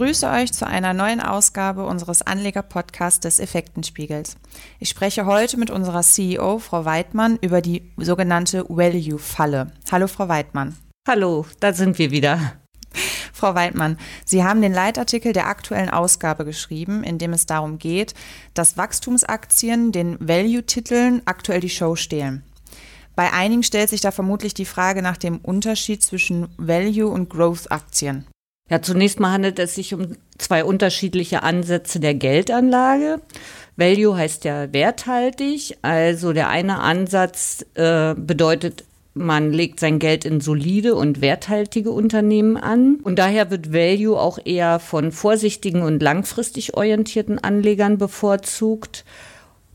begrüße euch zu einer neuen Ausgabe unseres Anleger-Podcasts des Effektenspiegels. Ich spreche heute mit unserer CEO, Frau Weidmann, über die sogenannte Value-Falle. Hallo, Frau Weidmann. Hallo, da sind wir wieder. Frau Weidmann, Sie haben den Leitartikel der aktuellen Ausgabe geschrieben, in dem es darum geht, dass Wachstumsaktien den Value-Titeln aktuell die Show stehlen. Bei einigen stellt sich da vermutlich die Frage nach dem Unterschied zwischen Value- und Growth-Aktien. Ja, zunächst mal handelt es sich um zwei unterschiedliche Ansätze der Geldanlage. Value heißt ja werthaltig. Also der eine Ansatz äh, bedeutet, man legt sein Geld in solide und werthaltige Unternehmen an. Und daher wird Value auch eher von vorsichtigen und langfristig orientierten Anlegern bevorzugt.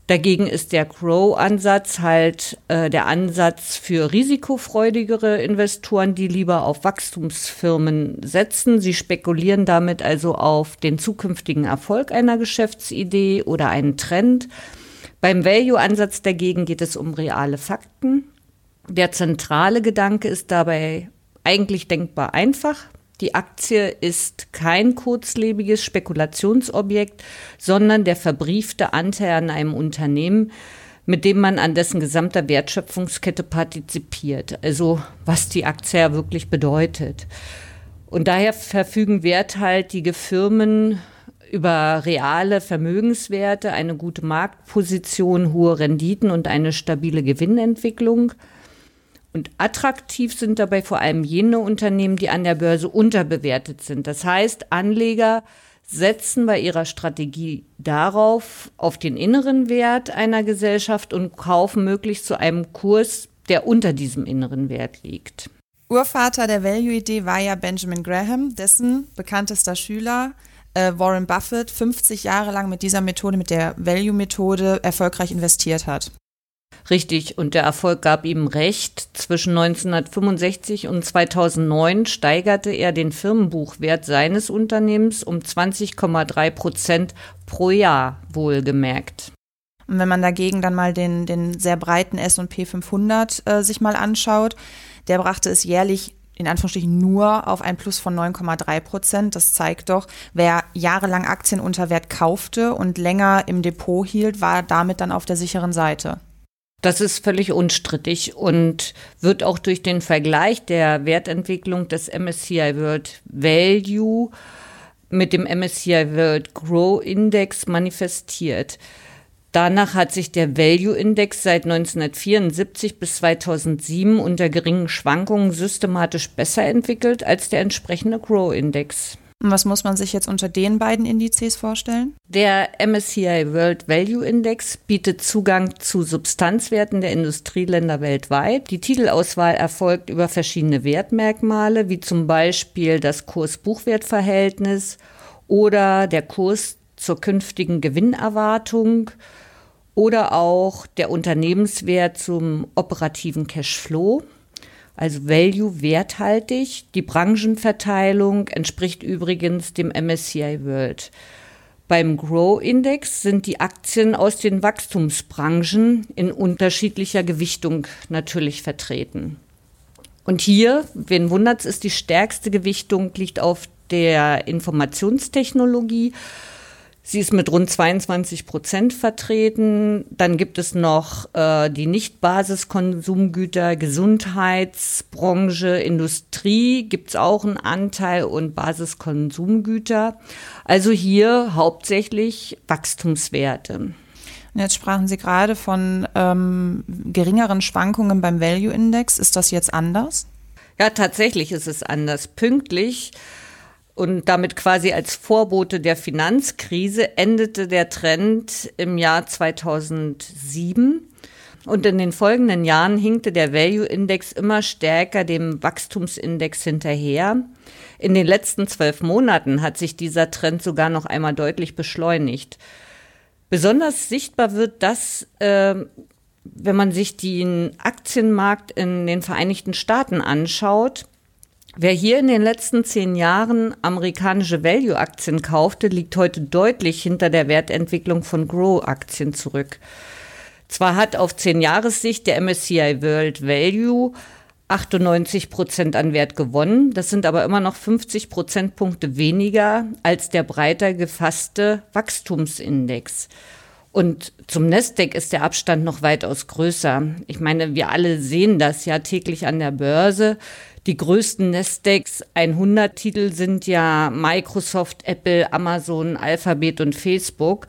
Dagegen ist der Grow-Ansatz halt äh, der Ansatz für risikofreudigere Investoren, die lieber auf Wachstumsfirmen setzen. Sie spekulieren damit also auf den zukünftigen Erfolg einer Geschäftsidee oder einen Trend. Beim Value-Ansatz dagegen geht es um reale Fakten. Der zentrale Gedanke ist dabei eigentlich denkbar einfach. Die Aktie ist kein kurzlebiges Spekulationsobjekt, sondern der verbriefte Anteil an einem Unternehmen, mit dem man an dessen gesamter Wertschöpfungskette partizipiert. Also was die Aktie ja wirklich bedeutet. Und daher verfügen werthaltige Firmen über reale Vermögenswerte, eine gute Marktposition, hohe Renditen und eine stabile Gewinnentwicklung. Und attraktiv sind dabei vor allem jene Unternehmen, die an der Börse unterbewertet sind. Das heißt, Anleger setzen bei ihrer Strategie darauf, auf den inneren Wert einer Gesellschaft und kaufen möglichst zu einem Kurs, der unter diesem inneren Wert liegt. Urvater der Value-Idee war ja Benjamin Graham, dessen bekanntester Schüler äh, Warren Buffett 50 Jahre lang mit dieser Methode, mit der Value-Methode erfolgreich investiert hat. Richtig, und der Erfolg gab ihm recht. Zwischen 1965 und 2009 steigerte er den Firmenbuchwert seines Unternehmens um 20,3 Prozent pro Jahr, wohlgemerkt. Und wenn man dagegen dann mal den, den sehr breiten S&P 500 äh, sich mal anschaut, der brachte es jährlich in Anführungsstrichen nur auf ein Plus von 9,3 Prozent. Das zeigt doch, wer jahrelang Aktien unter Wert kaufte und länger im Depot hielt, war damit dann auf der sicheren Seite. Das ist völlig unstrittig und wird auch durch den Vergleich der Wertentwicklung des MSCI World Value mit dem MSCI World Grow Index manifestiert. Danach hat sich der Value Index seit 1974 bis 2007 unter geringen Schwankungen systematisch besser entwickelt als der entsprechende Grow Index. Und was muss man sich jetzt unter den beiden Indizes vorstellen? Der MSCI World Value Index bietet Zugang zu Substanzwerten der Industrieländer weltweit. Die Titelauswahl erfolgt über verschiedene Wertmerkmale, wie zum Beispiel das Kurs-Buchwert-Verhältnis oder der Kurs zur künftigen Gewinnerwartung oder auch der Unternehmenswert zum operativen Cashflow also Value werthaltig. Die Branchenverteilung entspricht übrigens dem MSCI World. Beim Grow Index sind die Aktien aus den Wachstumsbranchen in unterschiedlicher Gewichtung natürlich vertreten. Und hier, wen wundert's, ist die stärkste Gewichtung liegt auf der Informationstechnologie Sie ist mit rund 22 Prozent vertreten. Dann gibt es noch äh, die Nicht-Basiskonsumgüter, Gesundheitsbranche, Industrie gibt es auch einen Anteil und Basiskonsumgüter. Also hier hauptsächlich Wachstumswerte. Jetzt sprachen Sie gerade von ähm, geringeren Schwankungen beim Value Index. Ist das jetzt anders? Ja, tatsächlich ist es anders. Pünktlich und damit quasi als Vorbote der Finanzkrise endete der Trend im Jahr 2007. Und in den folgenden Jahren hinkte der Value-Index immer stärker dem Wachstumsindex hinterher. In den letzten zwölf Monaten hat sich dieser Trend sogar noch einmal deutlich beschleunigt. Besonders sichtbar wird das, äh, wenn man sich den Aktienmarkt in den Vereinigten Staaten anschaut. Wer hier in den letzten zehn Jahren amerikanische Value-Aktien kaufte, liegt heute deutlich hinter der Wertentwicklung von Grow-Aktien zurück. Zwar hat auf zehn Jahressicht der MSCI World Value 98 Prozent an Wert gewonnen. Das sind aber immer noch 50 Prozentpunkte weniger als der breiter gefasste Wachstumsindex. Und zum Nasdaq ist der Abstand noch weitaus größer. Ich meine, wir alle sehen das ja täglich an der Börse. Die größten Nasdaqs 100 Titel sind ja Microsoft, Apple, Amazon, Alphabet und Facebook.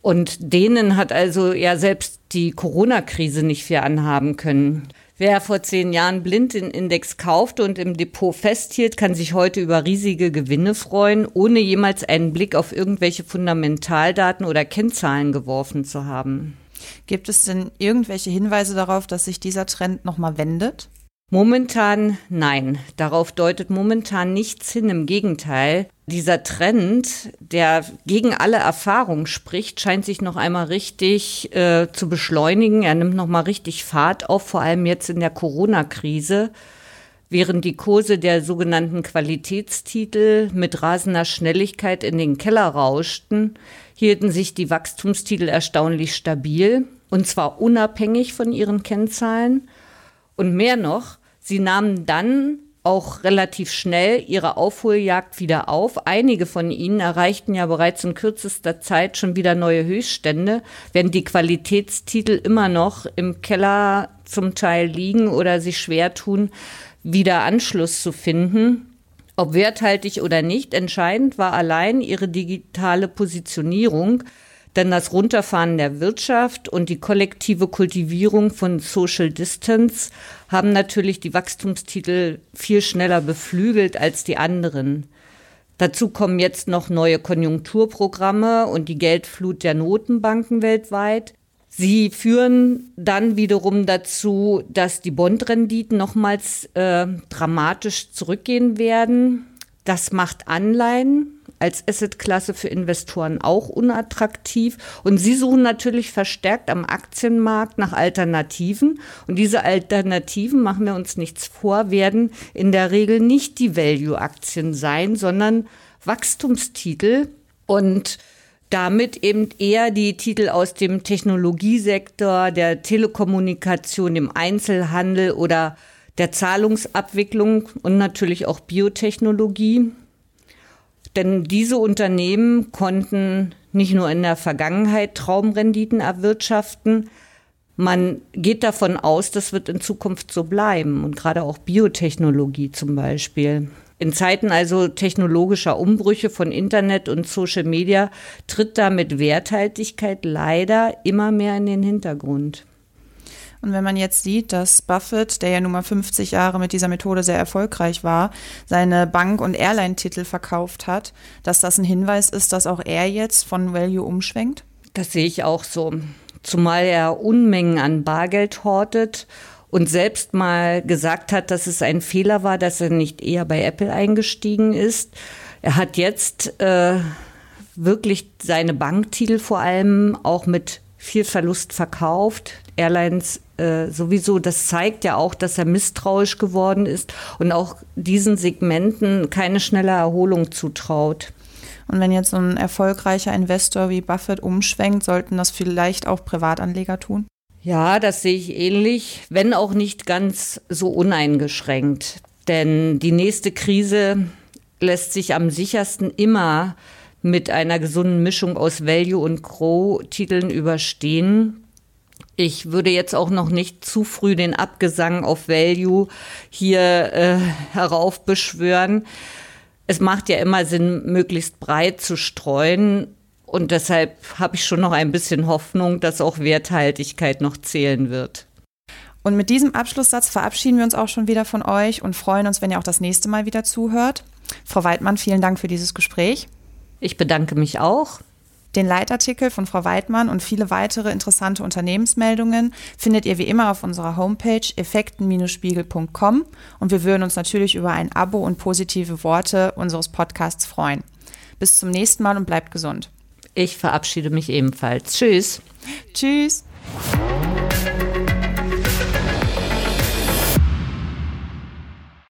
Und denen hat also ja selbst die Corona-Krise nicht viel anhaben können. Wer vor zehn Jahren blind den Index kaufte und im Depot festhielt, kann sich heute über riesige Gewinne freuen, ohne jemals einen Blick auf irgendwelche Fundamentaldaten oder Kennzahlen geworfen zu haben. Gibt es denn irgendwelche Hinweise darauf, dass sich dieser Trend nochmal wendet? Momentan nein. Darauf deutet momentan nichts hin. Im Gegenteil, dieser Trend, der gegen alle Erfahrung spricht, scheint sich noch einmal richtig äh, zu beschleunigen. Er nimmt noch mal richtig Fahrt auf, vor allem jetzt in der Corona-Krise. Während die Kurse der sogenannten Qualitätstitel mit rasender Schnelligkeit in den Keller rauschten, hielten sich die Wachstumstitel erstaunlich stabil, und zwar unabhängig von ihren Kennzahlen. Und mehr noch, sie nahmen dann auch relativ schnell ihre Aufholjagd wieder auf. Einige von ihnen erreichten ja bereits in kürzester Zeit schon wieder neue Höchststände, während die Qualitätstitel immer noch im Keller zum Teil liegen oder sich schwer tun, wieder Anschluss zu finden. Ob werthaltig oder nicht, entscheidend war allein ihre digitale Positionierung, denn das Runterfahren der Wirtschaft und die kollektive Kultivierung von Social Distance haben natürlich die Wachstumstitel viel schneller beflügelt als die anderen. Dazu kommen jetzt noch neue Konjunkturprogramme und die Geldflut der Notenbanken weltweit. Sie führen dann wiederum dazu, dass die Bondrenditen nochmals äh, dramatisch zurückgehen werden. Das macht Anleihen als Assetklasse für Investoren auch unattraktiv. Und sie suchen natürlich verstärkt am Aktienmarkt nach Alternativen. Und diese Alternativen, machen wir uns nichts vor, werden in der Regel nicht die Value-Aktien sein, sondern Wachstumstitel und damit eben eher die Titel aus dem Technologiesektor, der Telekommunikation, dem Einzelhandel oder der Zahlungsabwicklung und natürlich auch Biotechnologie. Denn diese Unternehmen konnten nicht nur in der Vergangenheit Traumrenditen erwirtschaften, man geht davon aus, das wird in Zukunft so bleiben und gerade auch Biotechnologie zum Beispiel. In Zeiten also technologischer Umbrüche von Internet und Social Media tritt damit Werthaltigkeit leider immer mehr in den Hintergrund. Und wenn man jetzt sieht, dass Buffett, der ja nun mal 50 Jahre mit dieser Methode sehr erfolgreich war, seine Bank- und Airline-Titel verkauft hat, dass das ein Hinweis ist, dass auch er jetzt von Value umschwenkt? Das sehe ich auch so. Zumal er Unmengen an Bargeld hortet und selbst mal gesagt hat, dass es ein Fehler war, dass er nicht eher bei Apple eingestiegen ist. Er hat jetzt äh, wirklich seine Banktitel vor allem auch mit viel Verlust verkauft. Airlines äh, sowieso, das zeigt ja auch, dass er misstrauisch geworden ist und auch diesen Segmenten keine schnelle Erholung zutraut. Und wenn jetzt so ein erfolgreicher Investor wie Buffett umschwenkt, sollten das vielleicht auch Privatanleger tun? Ja, das sehe ich ähnlich, wenn auch nicht ganz so uneingeschränkt. Denn die nächste Krise lässt sich am sichersten immer mit einer gesunden Mischung aus Value- und Grow-Titeln überstehen. Ich würde jetzt auch noch nicht zu früh den Abgesang auf Value hier äh, heraufbeschwören. Es macht ja immer Sinn, möglichst breit zu streuen. Und deshalb habe ich schon noch ein bisschen Hoffnung, dass auch Werthaltigkeit noch zählen wird. Und mit diesem Abschlusssatz verabschieden wir uns auch schon wieder von euch und freuen uns, wenn ihr auch das nächste Mal wieder zuhört. Frau Weidmann, vielen Dank für dieses Gespräch. Ich bedanke mich auch. Den Leitartikel von Frau Weidmann und viele weitere interessante Unternehmensmeldungen findet ihr wie immer auf unserer Homepage effekten-spiegel.com und wir würden uns natürlich über ein Abo und positive Worte unseres Podcasts freuen. Bis zum nächsten Mal und bleibt gesund. Ich verabschiede mich ebenfalls. Tschüss. Tschüss.